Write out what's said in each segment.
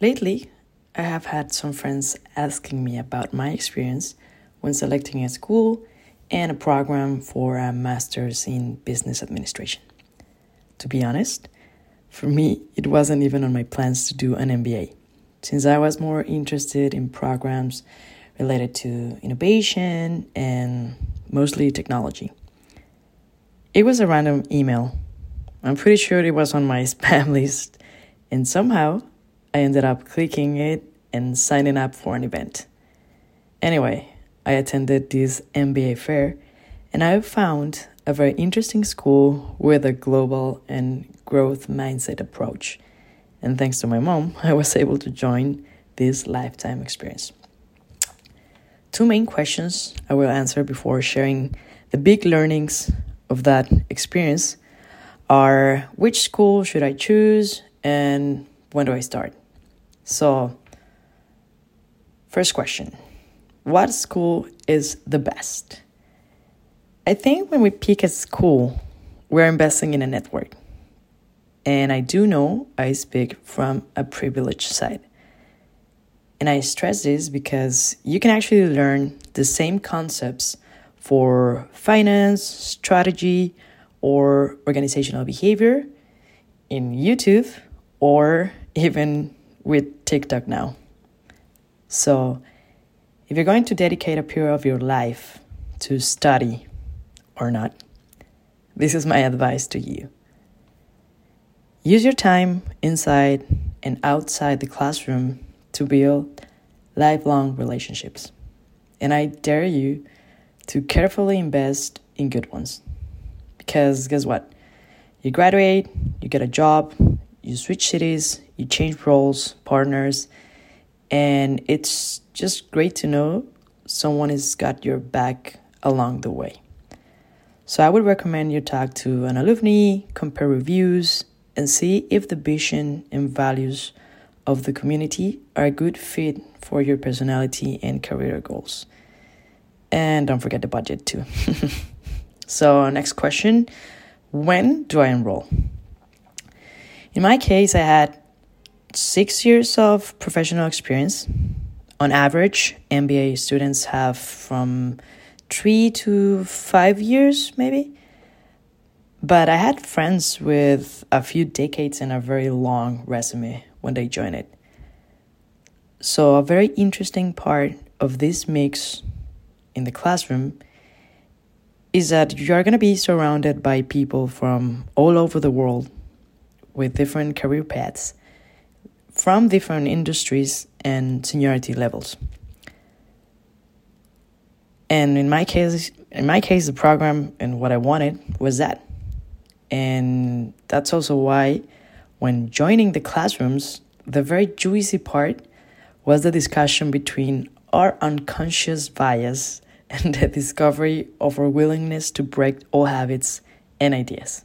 Lately, I have had some friends asking me about my experience when selecting a school and a program for a master's in business administration. To be honest, for me, it wasn't even on my plans to do an MBA, since I was more interested in programs related to innovation and mostly technology. It was a random email. I'm pretty sure it was on my spam list, and somehow I ended up clicking it and signing up for an event. Anyway, I attended this MBA fair and I found a very interesting school with a global and growth mindset approach. And thanks to my mom, I was able to join this lifetime experience. Two main questions I will answer before sharing the big learnings of that experience are which school should I choose and when do I start? So, first question What school is the best? I think when we pick a school, we're investing in a network. And I do know I speak from a privileged side. And I stress this because you can actually learn the same concepts for finance, strategy, or organizational behavior in YouTube or even with TikTok now. So, if you're going to dedicate a period of your life to study or not, this is my advice to you. Use your time inside and outside the classroom to build lifelong relationships. And I dare you to carefully invest in good ones. Because guess what? You graduate, you get a job, you switch cities, you change roles, partners, and it's just great to know someone has got your back along the way. So I would recommend you talk to an alumni, compare reviews, and see if the vision and values of the community are a good fit for your personality and career goals. And don't forget the budget too. so, next question When do I enroll? In my case, I had six years of professional experience. On average, MBA students have from three to five years, maybe. But I had friends with a few decades and a very long resume when they joined it. So, a very interesting part of this mix in the classroom is that you're going to be surrounded by people from all over the world with different career paths from different industries and seniority levels. And in my case, in my case, the program and what I wanted was that. And that's also why, when joining the classrooms, the very juicy part was the discussion between our unconscious bias and the discovery of our willingness to break all habits and ideas.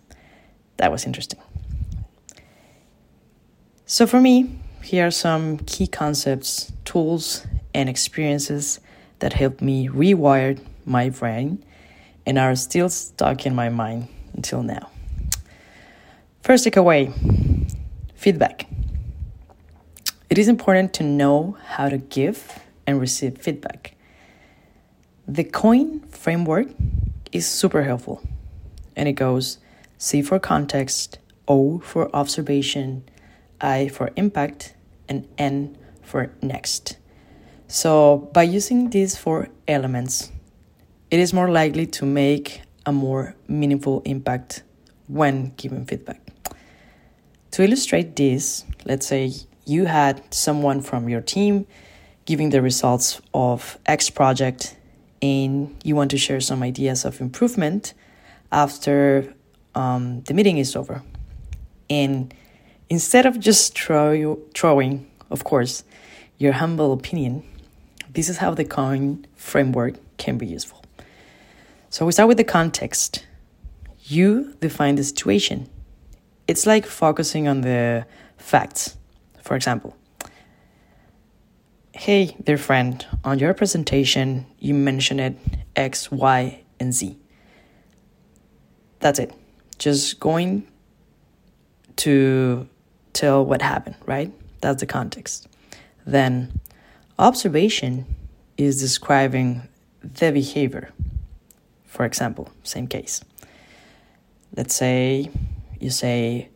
That was interesting. So, for me, here are some key concepts, tools, and experiences that helped me rewire my brain and are still stuck in my mind until now. First takeaway feedback. It is important to know how to give and receive feedback. The COIN framework is super helpful and it goes C for context, O for observation, I for impact, and N for next. So, by using these four elements, it is more likely to make a more meaningful impact when giving feedback. To illustrate this, let's say you had someone from your team giving the results of X project and you want to share some ideas of improvement after um, the meeting is over. And Instead of just throw, throwing, of course, your humble opinion, this is how the COIN framework can be useful. So we start with the context. You define the situation. It's like focusing on the facts. For example, hey, dear friend, on your presentation, you mentioned it X, Y, and Z. That's it. Just going to tell what happened, right? That's the context. Then, observation is describing the behavior. For example, same case. Let's say you say,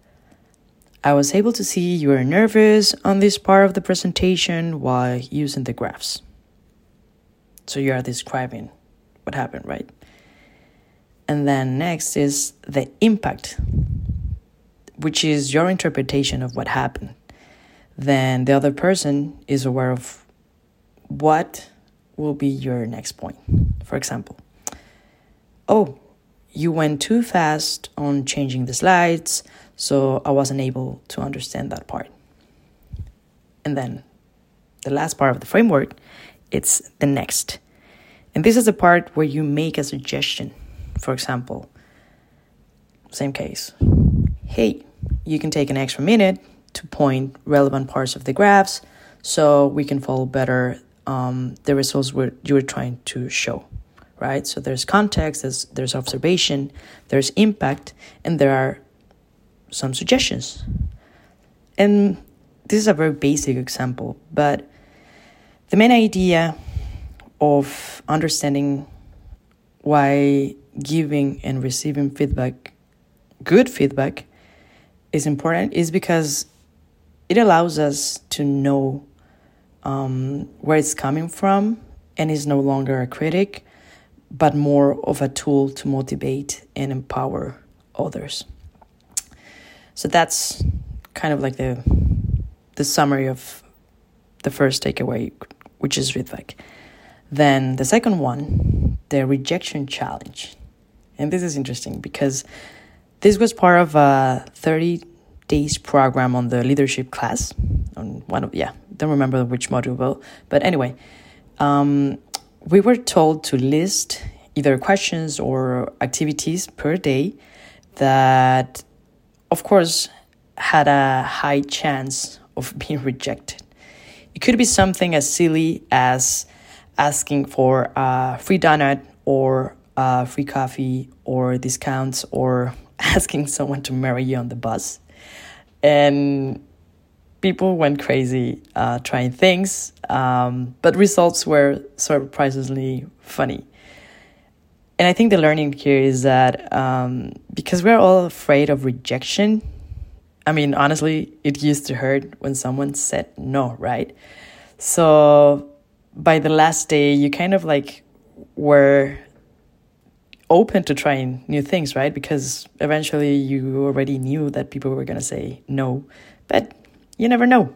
I was able to see you were nervous on this part of the presentation while using the graphs. So you are describing what happened, right? And then next is the impact, which is your interpretation of what happened. Then the other person is aware of what will be your next point. For example, oh, you went too fast on changing the slides, so I wasn't able to understand that part. And then the last part of the framework, it's the next. And this is the part where you make a suggestion. For example, same case. Hey, you can take an extra minute to point relevant parts of the graphs so we can follow better um, the results you were trying to show right? So there's context, there's, there's observation, there's impact, and there are some suggestions. And this is a very basic example, but the main idea of understanding why giving and receiving feedback, good feedback, is important is because it allows us to know um, where it's coming from and is no longer a critic but more of a tool to motivate and empower others. So that's kind of like the the summary of the first takeaway, which is feedback. Then the second one, the rejection challenge. And this is interesting because this was part of a 30 days program on the leadership class on one of yeah, don't remember which module, but anyway, um, we were told to list either questions or activities per day that, of course, had a high chance of being rejected. It could be something as silly as asking for a free donut or a free coffee or discounts or asking someone to marry you on the bus. And people went crazy uh, trying things, um, but results were surprisingly funny. And I think the learning here is that um, because we're all afraid of rejection, I mean, honestly, it used to hurt when someone said no, right? So by the last day, you kind of like were open to trying new things, right? Because eventually you already knew that people were going to say no, but you never know.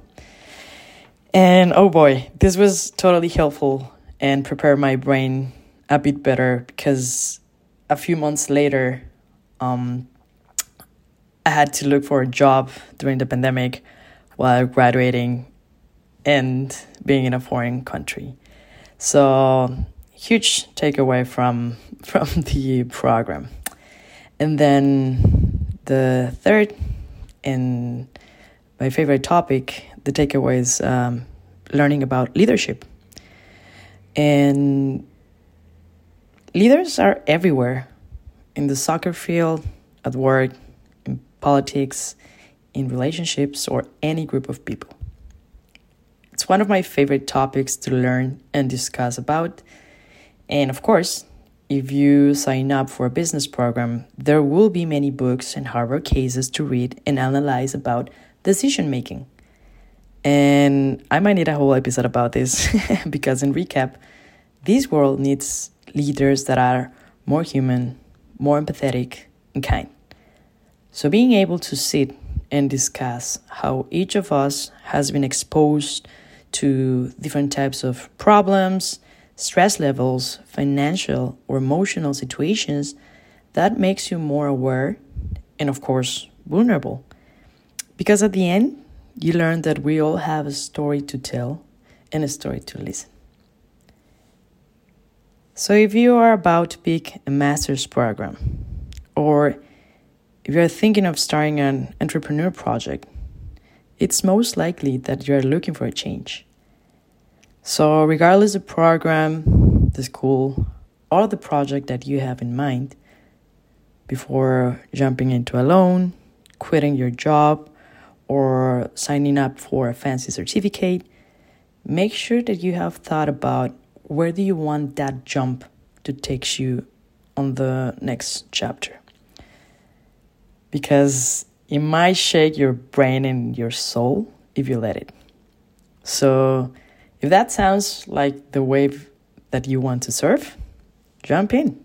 And oh boy, this was totally helpful and prepared my brain a bit better because a few months later, um, I had to look for a job during the pandemic while graduating and being in a foreign country. So huge takeaway from from the program. And then the third and my favorite topic, the takeaway is um, learning about leadership. And leaders are everywhere in the soccer field, at work, in politics, in relationships, or any group of people. It's one of my favorite topics to learn and discuss about. And of course, if you sign up for a business program, there will be many books and Harvard cases to read and analyze about decision making. And I might need a whole episode about this because, in recap, this world needs leaders that are more human, more empathetic, and kind. So, being able to sit and discuss how each of us has been exposed to different types of problems, stress levels, financial or emotional situations, that makes you more aware and, of course, vulnerable. Because at the end, you learn that we all have a story to tell and a story to listen. So, if you are about to pick a master's program, or if you're thinking of starting an entrepreneur project, it's most likely that you're looking for a change. So, regardless of program, the school, or the project that you have in mind, before jumping into a loan, quitting your job, or signing up for a fancy certificate, make sure that you have thought about where do you want that jump to take you on the next chapter. Because it might shake your brain and your soul if you let it. So, if that sounds like the wave that you want to surf, jump in.